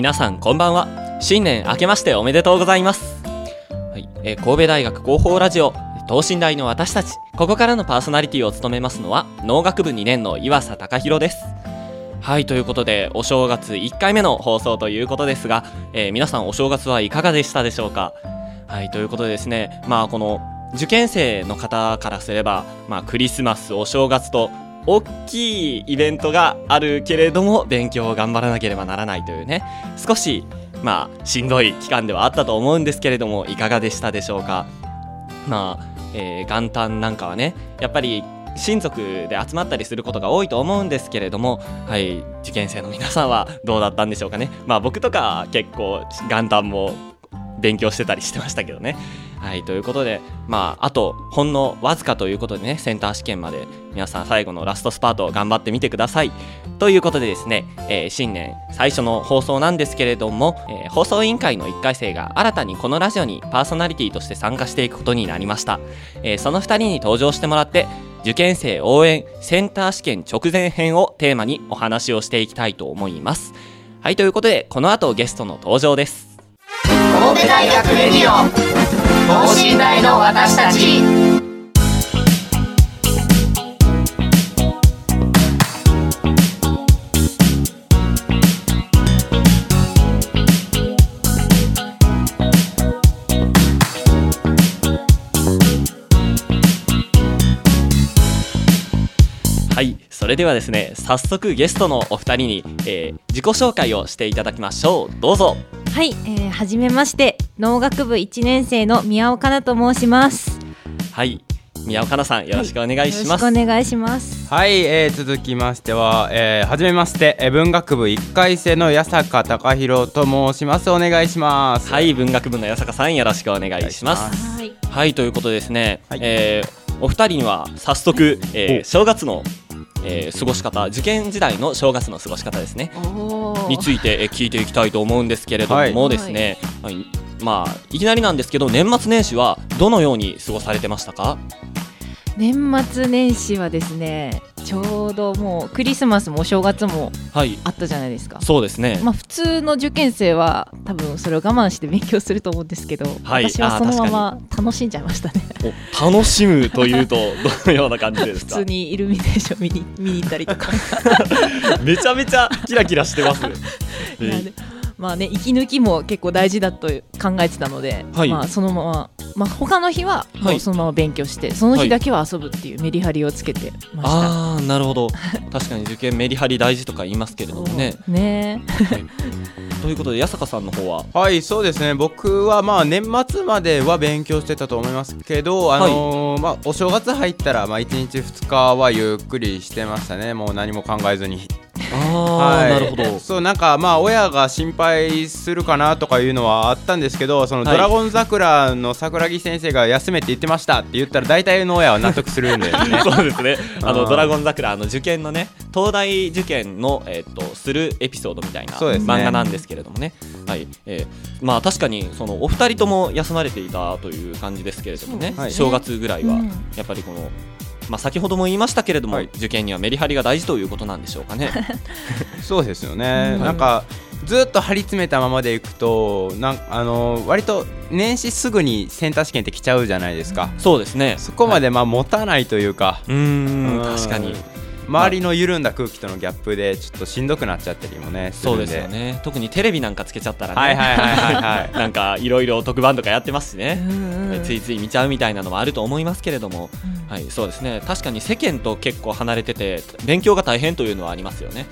皆さんこんばんは。新年明けましておめでとうございます、はい。えー、神戸大学広報ラジオ等身大の私たちここからのパーソナリティを務めますのは農学部2年の岩佐隆弘です。はいということでお正月1回目の放送ということですが、えー、皆さんお正月はいかがでしたでしょうか？はいということでですねまあこの受験生の方からすれば、まあ、クリスマスお正月と大きいイベントがあるけれども勉強を頑張らなければならないというね少しまあしんどい期間ではあったと思うんですけれどもいかがでしたでしょうか？まあ、えー、元旦なんかはねやっぱり親族で集まったりすることが多いと思うんですけれども、はい、受験生の皆さんはどうだったんでしょうかね？まあ僕とか結構元旦も勉強してたりしてましたけどね。はい、ということで、まあ、あと、ほんのわずかということでね、センター試験まで、皆さん最後のラストスパート頑張ってみてください。ということでですね、えー、新年最初の放送なんですけれども、えー、放送委員会の1回生が新たにこのラジオにパーソナリティとして参加していくことになりました。えー、その2人に登場してもらって、受験生応援センター試験直前編をテーマにお話をしていきたいと思います。はい、ということで、この後ゲストの登場です。神戸大学レディオ。等身大の私たち。はいそれではですね早速ゲストのお二人に、えー、自己紹介をしていただきましょう。どうぞ。はい、えー、はじめまして農学部1年生の宮尾かなと申します。はい宮尾かなさんよろしくお願いします、はい、お願いします。はい、えー、続きましては、えー、はじめまして、えー、文学部1回生の八坂貴弘と申します。お願いします。はい文学部の八坂さんよろしくお願いします。はい、はい、ということでですね、はい、えー、お二人には早速、えー、正月のえー、過ごし方受験時代の正月の過ごし方ですね。について、え聞いていきたいと思うんですけれどもですね、はい、はい、まあいきなりなんですけど年末年始はどのように過ごされてましたか？年末年始はですねちょうどもうクリスマスもお正月もあったじゃないですか、はい、そうですね。まあ普通の受験生は多分それを我慢して勉強すると思うんですけど、はい、私はそのまま楽しんじゃいましたね。楽しむというとどのような感じですか？普通にイルミネーション見に見に行ったりとか。めちゃめちゃキラキラしてます いやまあね息抜きも結構大事だと考えてたので、はい、まあそのまままあ他の日はもうそのまま勉強して、はい、その日だけは遊ぶっていうメリハリをつけてました、ああなるほど。確かに受験メリハリ大事とか言いますけれどもね。ね、はい、ということで八坂さんの方は？はいそうですね。僕はまあ年末までは勉強してたと思いますけどあのー、まあお正月入ったらまあ1日2日はゆっくりしてましたね。もう何も考えずに。あはい、なるほど。そうなんかまあ親が心配するかなとかいうのはあったんですけどそのドラゴン桜の桜木先生が休めって言ってましたって言ったら大体の親は納得するんで、ね、そうですね。あのドラゴン桜あの受験のね東大受験の、えーと、するエピソードみたいな、漫画なんですけれどもね。はい。えー、まあ確かにそのお二人とも休まれていたという感じですけれどもね、はい、正月ぐらいは、やっぱりこのまあ、先ほども言いましたけれども、はい、受験にはメリハリが大事ということなんでしょうかね。そうですよね、なんかずっと張り詰めたままでいくとなんあの割と年始すぐにセンター試験って来ちゃうじゃないですか、そうですね。そこまでまあ持たないというか、はい、うん。確かに周りの緩んだ空気とのギャップでちょっとしんどくなっちゃったりもねそうですよね。特にテレビなんかつけちゃったらね。はいはいはいはい、なんかいろいろ特番とかやってますしね。ついつい見ちゃうみたいなのもあると思いますけれども、はいそうですね。確かに世間と結構離れてて勉強が大変というのはありますよね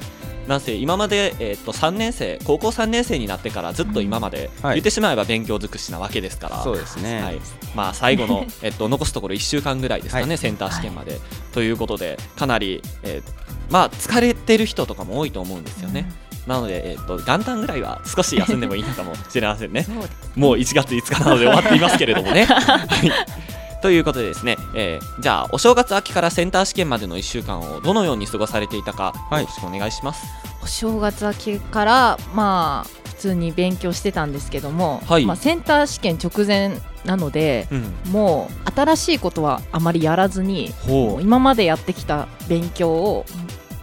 なんせ今まで、えー、と3年生高校3年生になってからずっと今まで、言ってしまえば勉強尽くしなわけですから。そうですね、はい。まあ、最後の、えっと、残すところ1週間ぐらいですかね、はい、センター試験まで、ということでかなり、えー、まあ、疲れてる人とかも多いと思うんですよね。なので、えーと、元旦ぐらいは少し休んでもいいのかもしれませんね。もう1月5日なので終わっていますけれどもね。はいということでですね、えー、じゃあお正月秋からセンター試験までの1週間をどのように過ごされていたか、よろしくお願いします。お正月秋からまあ普通に勉強してたんですけども、はい、まあ、センター試験直前なので、うん、もう新しいことはあまりやらずに今までやってきた勉強を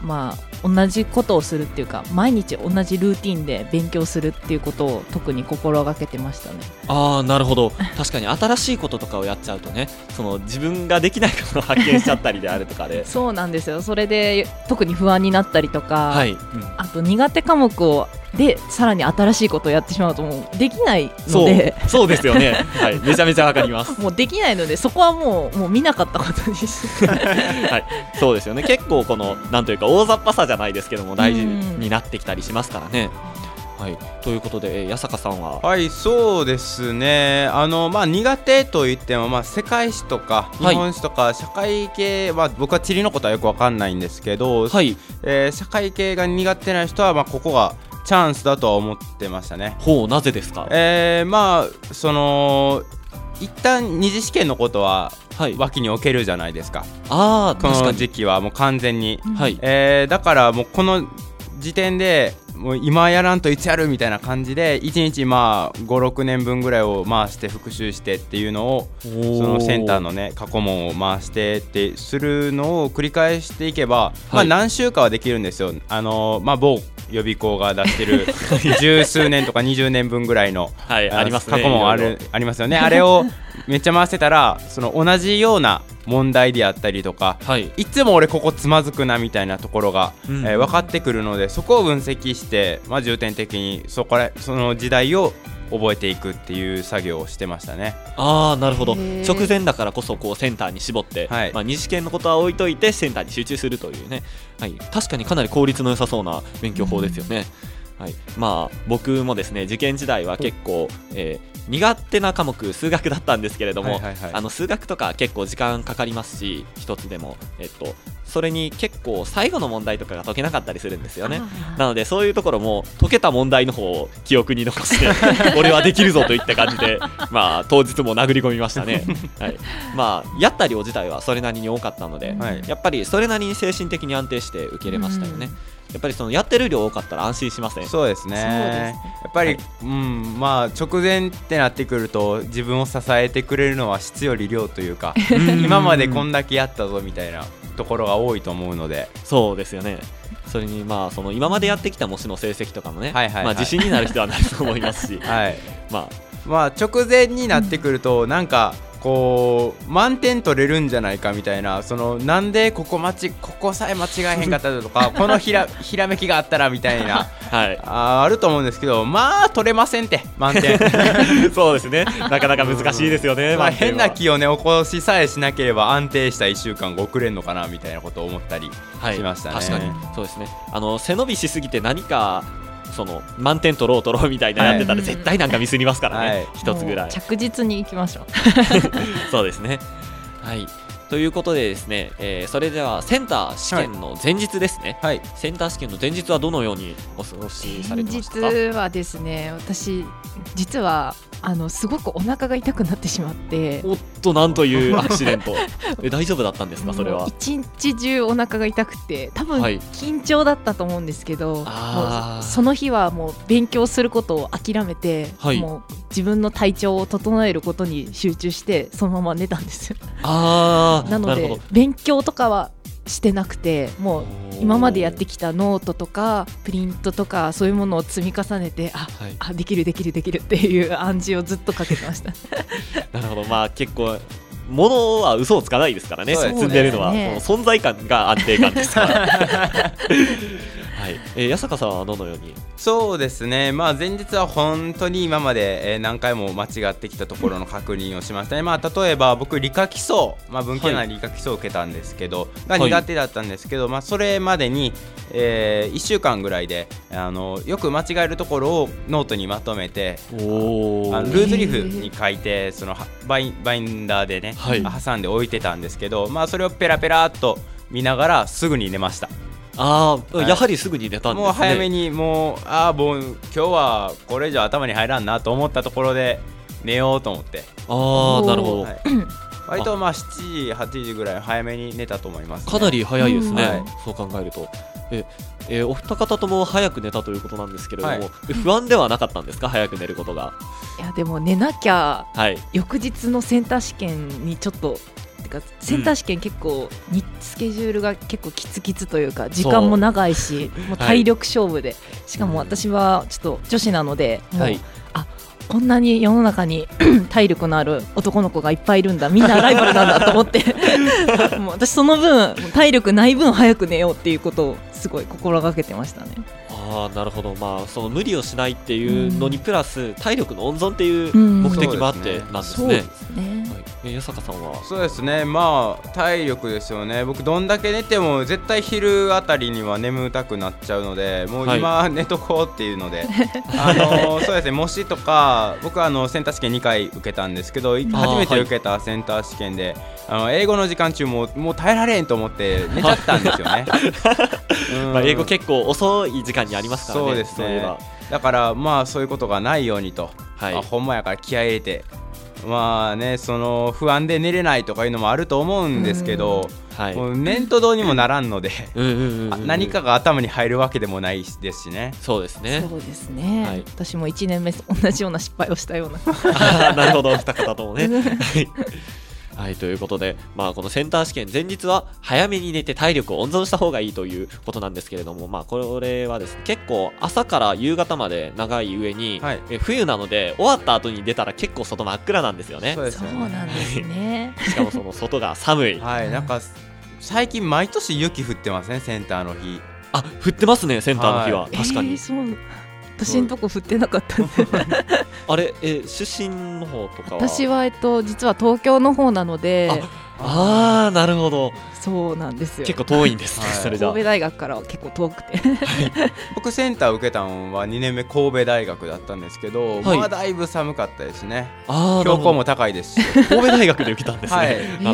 まあ同じことをするっていうか毎日同じルーティンで勉強するっていうことを特に心がけてましたね。ああなるほど。確かに新しいこととかをやっちゃうとねその自分ができないことを発見しちゃったりであるとかで。そうなんですよ。それで特に不安になったりとか、はい。うん、あと苦手科目をでさらに新しいことをやってしまうともうできないので。そうですよね、はい、めちゃめちゃわかります。もうできないのでそこはもうもう見なかったことにし はい、そうですよね。結構このなんというか大雑把さじゃないですけども大事になってきたりしますからね。はい、ということで、八坂さんは？はい、そうですね、あのまあ、苦手といっても、まあ、世界史とか日本史とか、社会系は、僕は地理のことはよくわかんないんですけど、はい。えー、社会系が苦手な人は、まあ、ここがチャンスだとは思ってましたね。ほうなぜですか、えー、まあその一旦二次試験のことは脇に置けるじゃないですか、あこの時期はもう完全に、はい。えー、だからもうこの時点でもう今やらんといつやるみたいな感じで1日まあ56年分ぐらいを回して復習してっていうのをそのセンターのね過去問を回してってするのを繰り返していけば、まあ何週間はできるんですよ。あのまあ某予備校が出してる 十数年とか20年分ぐらいの、はい、あります過去問あるありますよね。あれをめっちゃ回せたらその同じような問題であったりとか、はい、いつも俺ここつまずくなみたいなところが、うん、えー、分かってくるのでそこを分析して、まあ、重点的にそこらその時代を覚えていくっていう作業をしてましたね。ああなるほど。直前だからこそこうセンターに絞って、はい、まあ、二次試験のことは置いといてセンターに集中するというね、はい、確かにかなり効率の良さそうな勉強法ですよね。はい、まあ僕もですね受験時代は結構、えー、苦手な科目数学だったんですけれども、はいはいはい、あの数学とか結構時間かかりますし一つでも、えっと、それに結構最後の問題とかが解けなかったりするんですよね。なのでそういうところも解けた問題の方を記憶に残して 俺はできるぞといった感じでまあ当日も殴り込みましたね、はい、まあやった量自体はそれなりに多かったので、はい、やっぱりそれなりに精神的に安定して受けれましたよね、うんやっぱりそのやってる量多かったら安心しません？そうですね、ね、やっぱり、はい、うんまあ直前ってなってくると自分を支えてくれるのは質より量というか今までこんだけやったぞみたいなところが多いと思うので。そうですよね。それにまあその今までやってきた模試の成績とかもね、はいはいはい、まあ、自信になる人はなると思いますし、はい、まあ。まあ直前になってくるとなんかこう満点取れるんじゃないかみたいなそのなんでここちここさえ間違えへんかったとか このひらひらめきがあったらみたいな、はい、ああると思うんですけどまあ取れませんって満点。そうですね。なかなか難しいですよね、まあ、変な気をね起こしさえしなければ安定した1週間が遅れるのかなみたいなことを思ったりしましたね、はい、確かに。そうですね。あの背伸びしすぎて何かその満点取ろう取ろうみたいなやってたら絶対なんかミスりますからね、一、はい、つぐらい。着実にいきましょう。そうですね。はい。ということでですね、えー、それではセンター試験の前日ですね、はい、センター試験の前日はどのようにお過ごしされてましたか？前日はですね私実はあのすごくお腹が痛くなってしまって。おっとなんというアクシデント。え大丈夫だったんですかそれは？一日中お腹が痛くて。多分緊張だったと思うんですけど、はい、その日はもう勉強することを諦めて、はい、もう自分の体調を整えることに集中してそのまま寝たんですよ。あなので勉強とかはしてなくてもう今までやってきたノートとかプリントとかそういうものを積み重ねてあ、はい、あできるできるできる っていう暗示をずっとかけてました。なるほど。まあ結構ものは嘘をつかないですからね。積んでるのは、ね、存在感が安定感ですから ははい。えー、八坂さんはどのように？そうですね、まあ、前日は本当に今まで、えー、何回も間違ってきたところの確認をしましたね、まあ、例えば僕、理科基礎、まあ、文系な理科基礎を受けたんですけど、はい、が苦手だったんですけど、はい、まあ、それまでに、えー、1週間ぐらいであのよく間違えるところをノートにまとめてあのルーズリーフに書いてそのバイバインダーでね、はい、挟んで置いてたんですけど、まあ、それをペラペラっと見ながらすぐに寝ました。ああ、はい、やはりすぐに寝たんですね。もう早めにもうああもう今日はこれ以上頭に入らんなと思ったところで寝ようと思って。ああなるほど、はい、割とまあ7時8時ぐらい早めに寝たと思います、ね、かなり早いですね、はい、そう考えると。ええー、お二方とも早く寝たということなんですけれども、はい、不安ではなかったんですか？早く寝ることが。いやでも寝なきゃ、はい、翌日のセンター試験にちょっとてかセンター試験結構、にスケジュールが結構きつきつというか時間も長いしもう体力勝負で、はい、しかも私はちょっと女子なのではい、あこんなに世の中に 体力のある男の子がいっぱいいるんだ。みんなライバルなんだと思って。もう私その分体力ない分早く寝ようっていうことをすごい心がけてましたね。あなるほど、まあ、その無理をしないっていうのにプラス、体力の温存っていう目的もあってなんですね。はい、八坂さんは？そうですね、まあ体力ですよね、僕、どんだけ寝ても絶対昼あたりには眠たくなっちゃうので、もう今、寝とこうっていうので、あのそうですね、模試とか、僕はあのセンター試験2回受けたんですけど、初めて受けたセンター試験で、あの英語の時間中ももう耐えられんと思って寝ちゃったんですよね。まあ英語結構遅い時間にありますからね。そうですね。だからまあそういうことがないようにと、はい。まあ、ほんまやから気合い入れて。まあねその不安で寝れないとかいうのもあると思うんですけど、はい、もう念とどうにもならんので何かが頭に入るわけでもないですしね。そうですね。そうですね、はい、私も1年目同じような失敗をしたような。なるほど。二方ともね はい、ということで、まあ、このセンター試験前日は早めに寝て体力を温存した方がいいということなんですけれども、まあ、これはですね、結構朝から夕方まで長い上に、はい、え冬なので終わった後に出たら結構外真っ暗なんですよね。そうなんですね。しかもその外が寒い。はい、なんか最近毎年雪降ってますね、センターの日。あ、降ってますね、センターの日は。はい、確かに。えー、そう私のとこ振ってなかったんで。あれえ出身の方とかは？私はえっと実は東京の方なので。ああなるほど。そうなんですよ。結構遠いんですね、はい、それじゃ神戸大学からは結構遠くて。僕センター受けたのは2年目神戸大学だったんですけど、はい、まあだいぶ寒かったですね。標高も高いですし。神戸大学で受けたんですね、はい、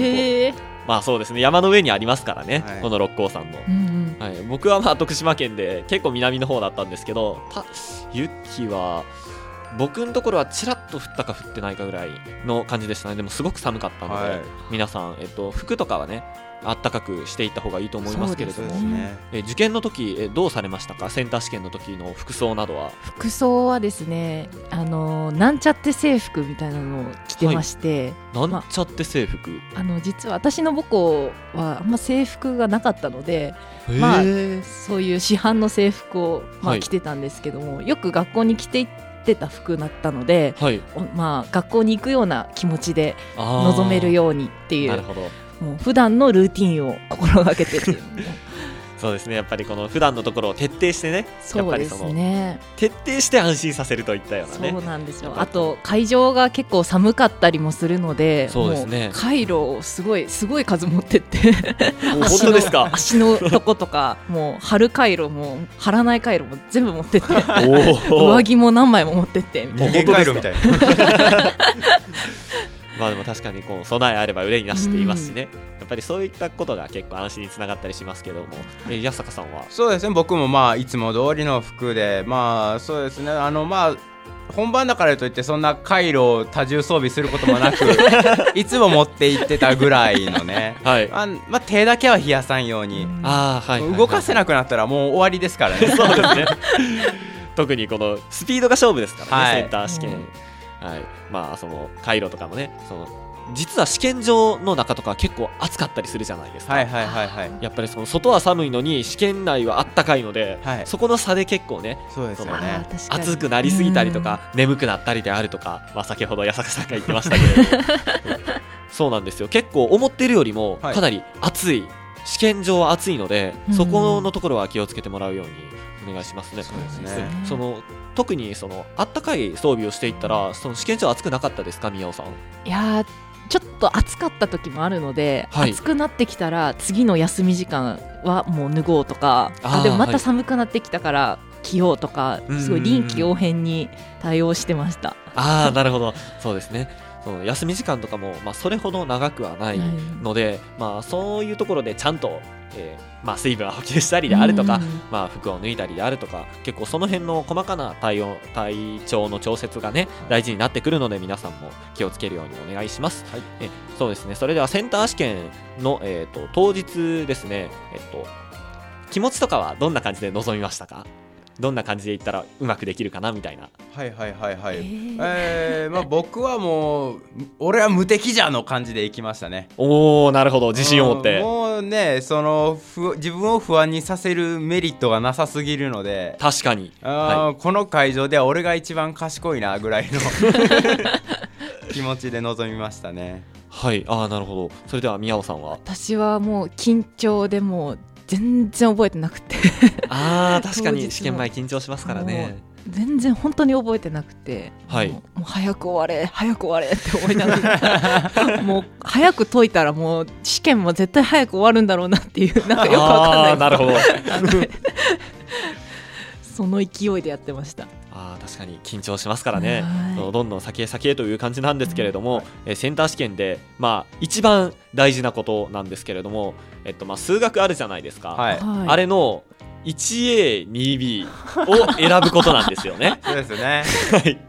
へまあそうですね。山の上にありますからね、はい、この六甲山の、うんはい、僕はまあ徳島県で結構南の方だったんですけど雪は僕のところはちらっと降ったか降ってないかぐらいの感じでしたね。でもすごく寒かったので、はい、皆さん、えっと、服とかはねあったかくしていった方がいいと思いますけれども、ね、え受験の時えどうされましたか？センター試験の時の服装などは服装はですねあのなんちゃって制服みたいなのを着てまして、はい、なんちゃって制服、まあ、の実は私の母校はあんま制服がなかったのでまあそういう市販の制服を、まあ、着てたんですけども、はい、よく学校に着ていってた服だったので、はい、まあ学校に行くような気持ちで臨めるようにっていう。なるほどもう普段のルーティンを心がけてっていう。そうですね。やっぱりこの普段のところを徹底してね。そうですね。徹底して安心させるといったようなね。そうなんですよ。あと会場が結構寒かったりもするのでそうですね。カイロをすごいすごい数持ってって。本当ですか？足のとことかもう貼るカイロも貼らないカイロも全部持ってって。上着も何枚も持ってってみたいな。まあでも確かにこう備えあれば憂いなしって言いますしね、やっぱりそういったことが結構安心につながったりしますけども、えー、安坂さんは？そうですね。僕もまあいつも通りの服でまあそうですね。あのまあ本番だからといってそんな回路を多重装備することもなく いつも持って行ってたぐらいのね、はい。まあ、まあ、手だけは冷やさんように。あ、はい、動かせなくなったらもう終わりですからね。そうですね。特にこのスピードが勝負ですからね、はい、センター試験。はい、まあその回路とかもねその実は試験場の中とか結構暑かったりするじゃないですか、はいはいはいはい、やっぱりその外は寒いのに試験内はあったかいので、はい、そこの差で結構ねそうですよね。暑くなりすぎたりとか眠くなったりであるとか、まあ、先ほど八坂さんが言ってましたけれど そうなんですよ。結構思ってるよりもかなり暑い、試験場は暑いのでそこのところは気をつけてもらうようにお願いしますね。そうですね。その特にそのあったかい装備をしていったらその試験場暑くなかったですか宮尾さん？いやちょっと暑かった時もあるので、はい、暑くなってきたら次の休み時間はもう脱ごうとかあでもまた寒くなってきたから着ようとか、はい、すごい臨機応変に対応してました。ああなるほど。そうですねその休み時間とかも、まあ、それほど長くはないので、はい、まあ、そういうところでちゃんと、えーまあ、水分を補給したりであるとか、まあ、服を脱いだりであるとか結構その辺の細かな体温体調の調節がね大事になってくるので皆さんも気をつけるようにお願いします。はい、えそうですね。それではセンター試験の、えーと、当日ですね、えっと、気持ちとかはどんな感じで臨みましたか？どんな感じでいったらうまくできるかなみたいな。はいはいはいはい。えー、えー、まあ僕はもう俺は無敵じゃの感じでいきましたね。おおなるほど。自信を持って。もうねそのふ自分を不安にさせるメリットがなさすぎるので。確かに。あ、はい、この会場では俺が一番賢いなぐらいの 気持ちで臨みましたね。はい。ああなるほど。それでは宮尾さんは？私はもう緊張でも全然覚えてなくて。あ確かに試験前緊張しますからね。全然本当に覚えてなくて、はい、もう早く終われ早く終われって思いながら。もう早く解いたらもう試験も絶対早く終わるんだろうなっていうなんかよくわかんない。なるほど。その勢いでやってましたあ確かに緊張しますからね、どんどん先へ先へという感じなんですけれども、えセンター試験で、まあ、一番大事なことなんですけれども、えっとまあ、数学あるじゃないですか、はい、あれの 1A2B を選ぶことなんですよね。そうですよね。はい。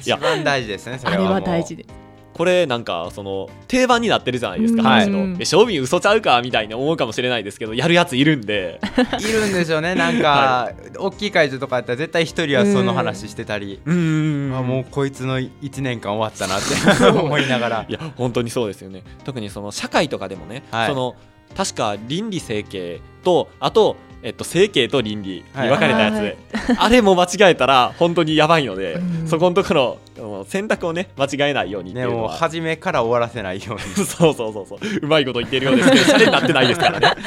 一番大事ですね。それは。あれは大事です。これなんかその定番になってるじゃないですか、話の、え賞味嘘ちゃうかみたいに思うかもしれないですけどやるやついるんで。いるんですよねなんか、はい、大きい会場とかやったら絶対一人はその話してたり。うん。あもうこいつの1年間終わったなって思いながら。いや本当にそうですよね。特にその社会とかでもね、はい、その確か倫理整形とあとえっと、整形と倫理に分かれたやつ、はい、あれも間違えたら本当にやばいので、うん、そこのところ選択をね間違えないようにねもう初めから終わらせないように。そうそうそうそう。うまいこと言ってるようですけどそれになってないですからね。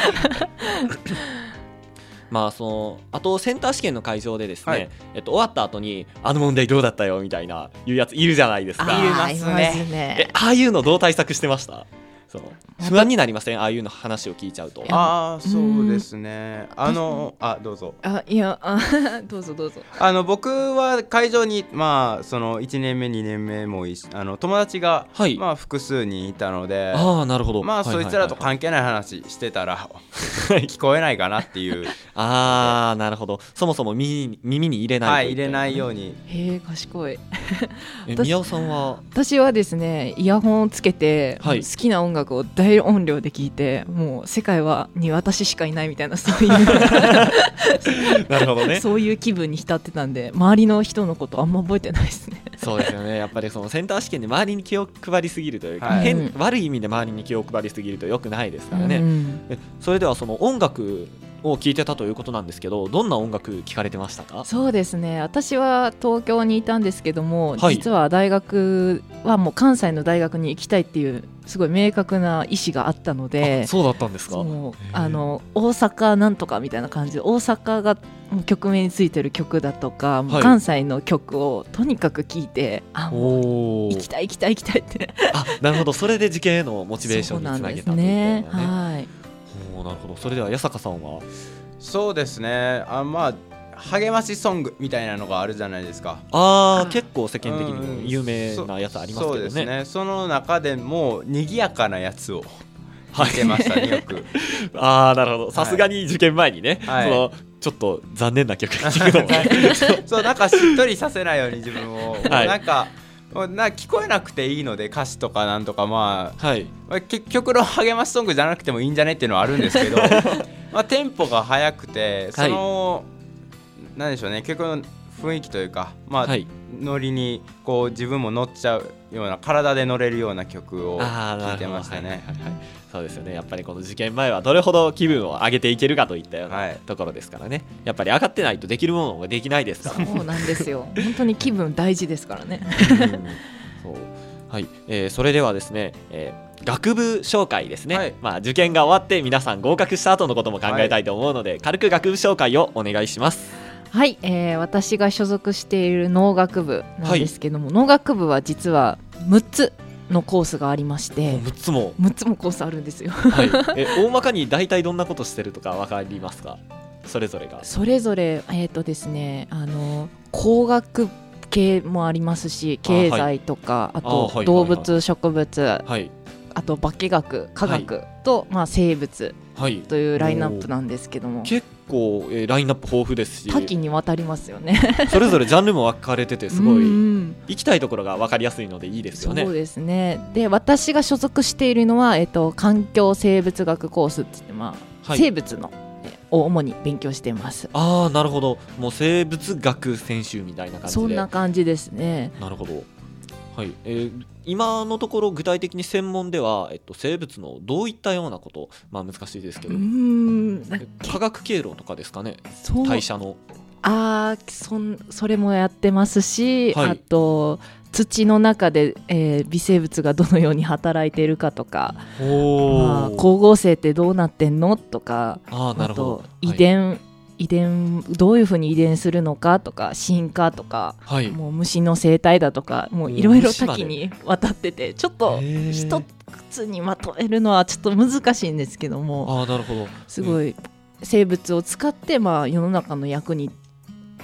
まあそのあとセンター試験の会場でですね、はい、えっと、終わった後にあの問題どうだったよみたいないうやついるじゃないですか。あいますね。ああいうのどう対策してました？そう。不安になりません？ああいうの話を聞いちゃうと。ああそうですね。あのあどうぞ。あいやあ どうぞどうぞ。あの僕は会場にまあその1年目2年目もいいあの友達が、はい、まあ複数人いたのでああなるほど。まあ、そいつらと関係ない話してたら 聞こえないかなっていう。ああなるほど。そもそも耳耳に入れないはい入れないように。へえ賢い。宮尾さんは？私はですねイヤホンをつけて、はい、好きな音楽楽を大音量で聞いてもう世界はに私しかいないみたいなそういう。なるほどね。そういう気分に浸ってたんで周りの人のことあんま覚えてないですね。そうですよね。やっぱりそのセンター試験で周りに気を配りすぎるというか、はい、変悪い意味で周りに気を配りすぎるとよくないですからね、うん、それではその音楽を聞いてたということなんですけどどんな音楽聞かれてましたか？そうですね。私は東京にいたんですけども、はい、実は大学はもう関西の大学に行きたいっていうすごい明確な意思があったのでそうだったんですか？あの大阪なんとかみたいな感じで大阪が曲名についてる曲だとか、はい、関西の曲をとにかく聴いてあもう行きたい行きたい行きたいって。あなるほど。それで受験へのモチベーションにつなげたというね、ね、はい。なるほど。それでは八坂さんは？そうですね。あまあ励ましソングみたいなのがあるじゃないですか。ああ結構世間的に有名なやつありますけどね、うん、そうですね。その中でも賑やかなやつを聞い。てましたね、よく ああなるほど。さすがに受験前にね、はい、そのちょっと残念な曲 聞くのも。ね そうなんかしっとりさせないように自分を、はい、なんかな聞こえなくていいので歌詞とかなんとかまあ、はい、結局の励ましソングじゃなくてもいいんじゃねっていうのはあるんですけど。まあテンポが速くてその、はい、なんでしょうね。結局雰囲気というかまあ、はい、ノリにこう自分も乗っちゃうような体で乗れるような曲を聴いてましたね。そうですよね。やっぱりこの受験前はどれほど気分を上げていけるかといったようなところですからね、はい、やっぱり上がってないとできるものができないですから。そうなんですよ。本当に気分大事ですからね。そう。はい、えー、それではですね、えー、学部紹介ですね、はい、まあ、受験が終わって皆さん合格した後のことも考えたいと思うので、はい、軽く学部紹介をお願いしますはい、えー、私が所属している農学部なんですけども、はい、農学部は実は6つのコースがありまして6つも。6つもコースあるんですよ、はい、え大まかに大体どんなことしてるとか分かりますか？それぞれが。それぞれえっ、ー、とですねあの工学系もありますし経済とかあ,、と動物、植物、はい、あと化学科学と、まあ、生物というラインナップなんですけども、結構、えー、ラインナップ豊富ですし多岐にわたりますよね。それぞれジャンルも分かれててすごい行きたいところが分かりやすいのでいいですよね。そうですね。で私が所属しているのは、えーと、環境生物学コースってって、まあ、はい、生物のを主に勉強してます。ああなるほど。もう生物学専修みたいな感じで。そんな感じですね。なるほど。はい、えー、今のところ具体的に専門では、えっと、生物のどういったようなこと、まあ、難しいですけど。化学経路とかですかね。代謝の。あそそれもやってますし、はい、あと土の中で、えー、微生物がどのように働いているかとか、まあ、光合成ってどうなってんの？とか。あなるほど。遺伝、はい、遺伝どういうふうに遺伝するのかとか進化とか、はい、もう虫の生態だとかもういろいろ多岐にわたっててちょっと一つにまとめるのはちょっと難しいんですけどもあなるほど。すごい生物を使って、まあ、世の中の役に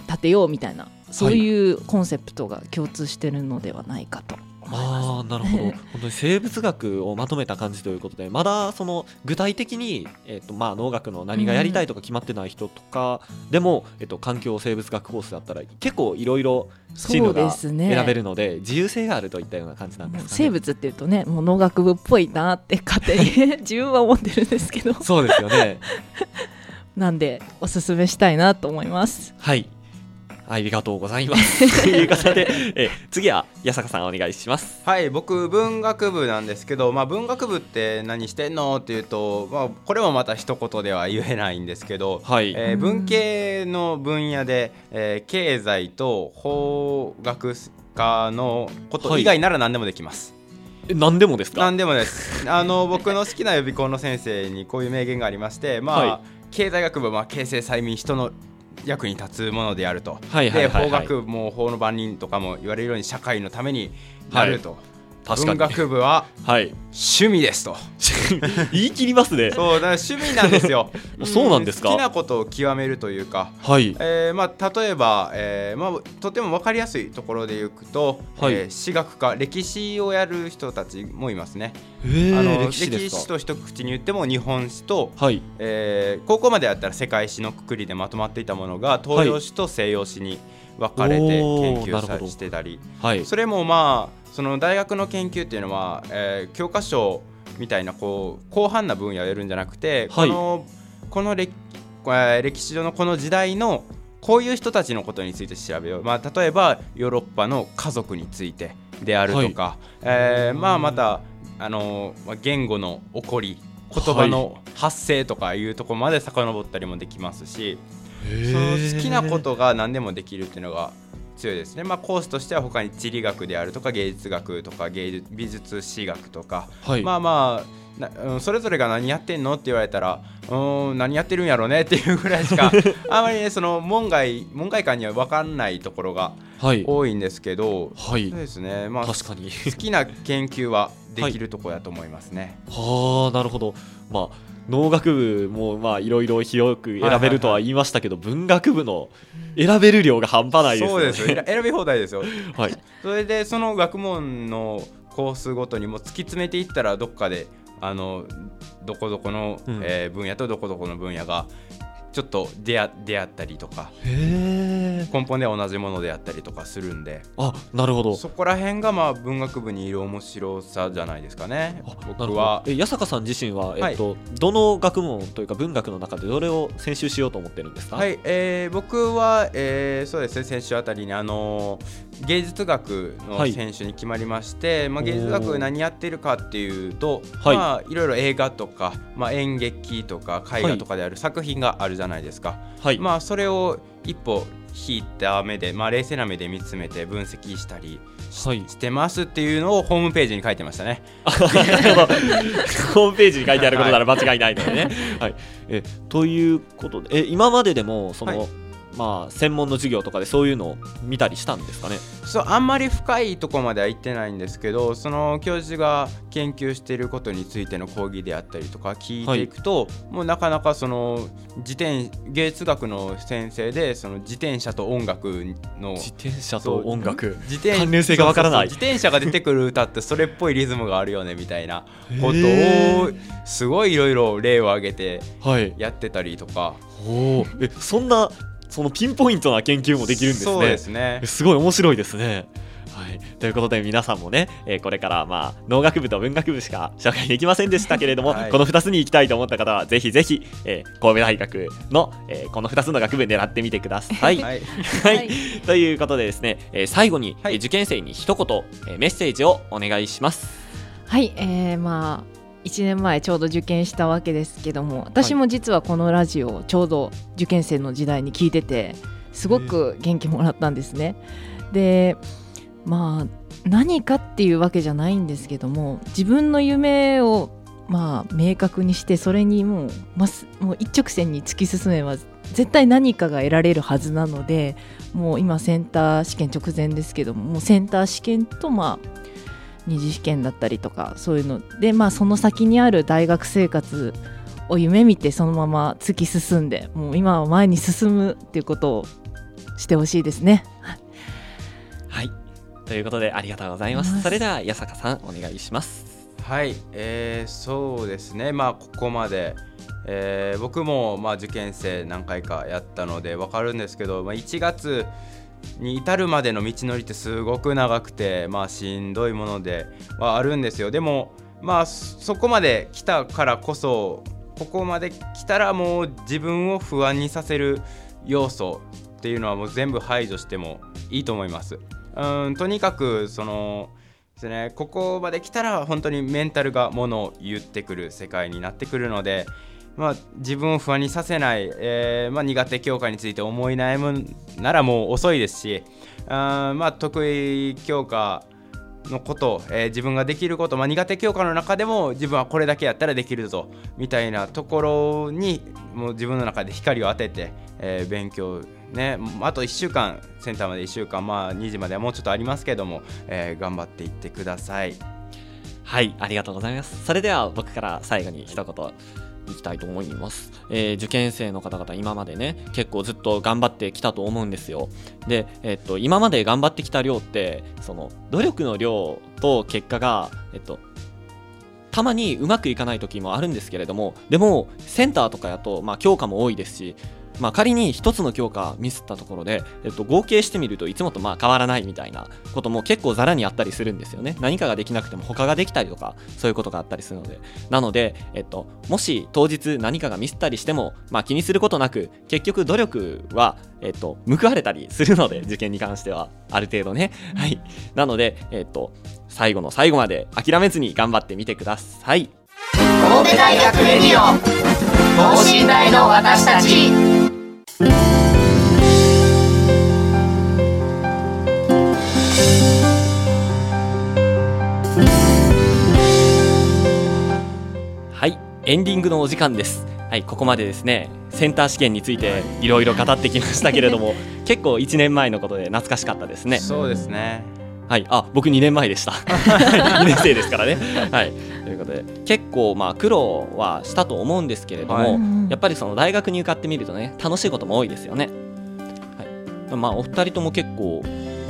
立てようみたいなそういうコンセプトが共通してるのではないかとあなるほど。本当に生物学をまとめた感じということでまだその具体的に、えーとまあ、農学の何がやりたいとか決まってない人とかでも、えーと、環境生物学コースだったら結構いろいろ進路が選べるので、ね、自由性があるといったような感じなんですか、ね、生物っていうとねもう農学部っぽいなって勝手に 自分は思ってるんですけど。そうですよね。なんでおすすめしたいなと思います。はいありがとうございます。ということで、え次は八坂さんお願いします。はい、僕文学部なんですけど、まあ文学部って何してんのっていうと、まあこれもまた一言では言えないんですけど、はい、えー、文系の分野で、えー、経済と法学科のこと以外なら何でもできます。はい、何でもですか？何でもですあの僕の好きな予備校の先生にこういう名言がありましてまあ、はい、経済学部は形成催眠人の役に立つものであると、はいはいはいはい、で法学も法の番人とかも言われるように社会のためになると、はい文学部は趣味ですと、はい、言い切りますね。そうだ趣味なんですよ。そうなんですか？好きなことを極めるというか、はい。えーまあ、例えば、えーまあ、とても分かりやすいところでいくと、はい。えー、史学科歴史をやる人たちもいますね。あの歴史歴史と一口に言っても日本史と、はい。えー、高校までやったら世界史のくくりでまとまっていたものが東洋史と西洋史に分かれて研究さしてたり、はい、それもまあその大学の研究っていうのは、えー、教科書みたいなこう広範な分野をやるんじゃなくて、はい、このこの歴,、えー、歴史上のこの時代のこういう人たちのことについて調べよう、まあ、例えばヨーロッパの家族についてであるとか、はい、えー、まあ、またあの言語の起こり言葉の発生とかいうところまで遡ったりもできますし、その好きなことが何でもできるっていうのが強いですね、まあ、コースとしては他に地理学であるとか芸術学とか芸術美術史学とか、はい、まあまあそれぞれが何やってんのって言われたらうん何やってるんやろうねっていうぐらいしか あまりねその門外門外観には分かんないところが多いんですけど、はい、そうですね。まあ確かに。好きな研究はできるところだと思いますね。はあなるほど。まあ農学部もまあいろいろ広く選べるとは言いましたけど、文学部の選べる量が半端ないですよね。そうです 選び放題ですよ。はい。それでその学問のコースごとにも突き詰めていったらどっかであのどこどこの、うん、えー、分野とどこどこの分野がちょっと出会出会ったりとか根本では同じものであったりとかするんで。あなるほど。そこら辺がまあ文学部にいる面白さじゃないですかね。僕は。え八坂さん自身は、えっと、はい、どの学問というか文学の中でどれを選修しようと思ってるんですか？はい、えー、僕は、えー、そうですね先週あたりにあのー、芸術学の選手に決まりまして、はい、まあ、芸術学何やってるかっていうと、はい。まあ、いろいろ映画とか、まあ、演劇とか絵画とかである作品があるじゃゃないですか、はい、まあそれを一歩引いた目で、まあ、冷静な目で見つめて分析したりしはい、してますっていうのをホームページに書いてましたね。ホームページに書いてあることなら間違いないのでね。はい、えということでえ今まででもその、はいまあ、専門の授業とかでそういうのを見たりしたんですかね？そうあんまり深いとこまでは行ってないんですけどその教授が研究していることについての講義であったりとか聞いていくと、はい、もうなかなかその自転芸術学の先生でその自転車と音楽の自転車と音楽。自転関連性がわからない。自転車が出てくる歌ってそれっぽいリズムがあるよねみたいなことをすごいいろいろ例を挙げてやってたりとか。はいおえそんなそのピンポイントな研究もできるんですね。そうですねすごい面白いですね。はい、ということで皆さんもね、えー、これからまあ農学部と文学部しか紹介できませんでしたけれども、はい、この2つに行きたいと思った方はぜひぜひ、えー、神戸大学の、えー、この2つの学部狙ってみてください。はい、はい、ということでですね、えー、最後に、はい、受験生に一言、えー、メッセージをお願いします。はい、えー、まあ1年前ちょうど受験したわけですけども私も実はこのラジオちょうど受験生の時代に聞いててすごく元気もらったんですね。でまあ何かっていうわけじゃないんですけども自分の夢をまあ明確にしてそれにもう,、ま、もう一直線に突き進めば絶対何かが得られるはずなのでもう今センター試験直前ですけどももうセンター試験とまあ二次試験だったりとかそういうので、まあ、その先にある大学生活を夢見てそのまま突き進んでもう今は前に進むっていうことをしてほしいですね。はいということでありがとうございます。それでは八坂さんお願いします。はい、えー、そうですねまあここまで、えー、僕もまあ受験生何回かやったので分かるんですけど、まあ、1月に至るまでの道のりってすごく長くてまあしんどいものではあるんですよ。でもまあそこまで来たからこそここまで来たらもう自分を不安にさせる要素っていうのはもう全部排除してもいいと思います。うんとにかくそのですねここまで来たら本当にメンタルがものを言ってくる世界になってくるのでまあ、自分を不安にさせない、えーまあ、苦手教科について思い悩むならもう遅いですしあ、まあ、得意教科のこと、えー、自分ができること、まあ、苦手教科の中でも自分はこれだけやったらできるぞみたいなところにもう自分の中で光を当てて、えー、勉強ねあと1週間センターまで1週間まあ2時まではもうちょっとありますけども、えー、頑張っていってください。はいありがとうございます。それでは僕から最後に一言。いきたいと思います。えー、受験生の方々今までね、結構ずっと頑張ってきたと思うんですよ。で、えっと、今まで頑張ってきた量って、その、努力の量と結果が、えっと、たまにうまくいかない時もあるんですけれども、でも、センターとかやと、まあ、強化も多いですし、まあ、仮に1つの教科ミスったところで、えっと、合計してみるといつもとまあ変わらないみたいなことも結構ざらにあったりするんですよね。何かができなくても他ができたりとか、そういうことがあったりするので。なので、えっと、もし当日何かがミスったりしても、まあ、気にすることなく、結局努力は、えっと、報われたりするので、受験に関しては、ある程度ね。はい。なので、えっと、最後の最後まで諦めずに頑張ってみてください。神戸大学レディオ等身大の私たち。はいエンディングのお時間です。はいここまでですねセンター試験についていろいろ語ってきましたけれども 結構1年前のことで懐かしかったですね。そうですね。はい、あ僕2年前でした。2年生ですからね。はい、で結構まあ苦労はしたと思うんですけれども、はい、やっぱりその大学に受かってみるとね楽しいことも多いですよね。はい、まあお二人とも結構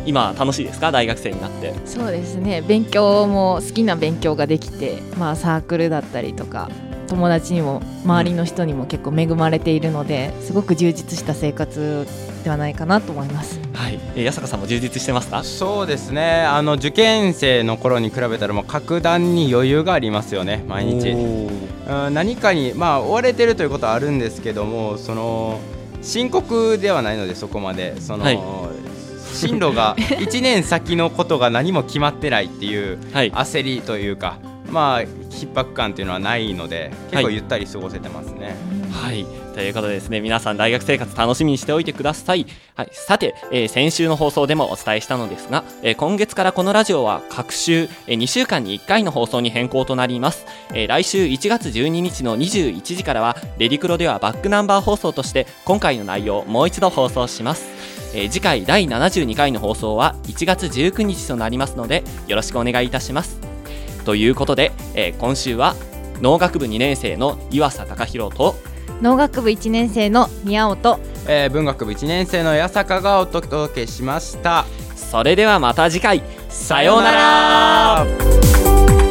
今楽しいですか？大学生になって。そうですね。勉強も好きな勉強ができて、まあ、サークルだったりとか友達にも周りの人にも結構恵まれているのですごく充実した生活ではないかなと思います。はい、えー、坂さんも充実してますか？そうですね。あの受験生の頃に比べたらもう格段に余裕がありますよね。毎日。うん何かにまあ追われてるということはあるんですけども、その深刻ではないのでそこまでその、はい、進路が 1年先のことが何も決まってないっていう焦りというか、まあ逼迫感っていうのはないので結構ゆったり過ごせてますね。はい、はいということでですね、皆さん大学生活楽しみにしておいてください。はい、さて、えー、先週の放送でもお伝えしたのですが、えー、今月からこのラジオは各週、えー、2週間に1回の放送に変更となります。えー、来週1月12日の21時からは、レディクロではバックナンバー放送として今回の内容をもう一度放送します。えー、次回第72回の放送は1月19日となりますので、よろしくお願いいたします。ということで、えー、今週は農学部2年生の岩佐隆弘と農学部1年生の宮尾と、えー、文学部1年生の八坂がお届けしました。それではまた次回。さようなら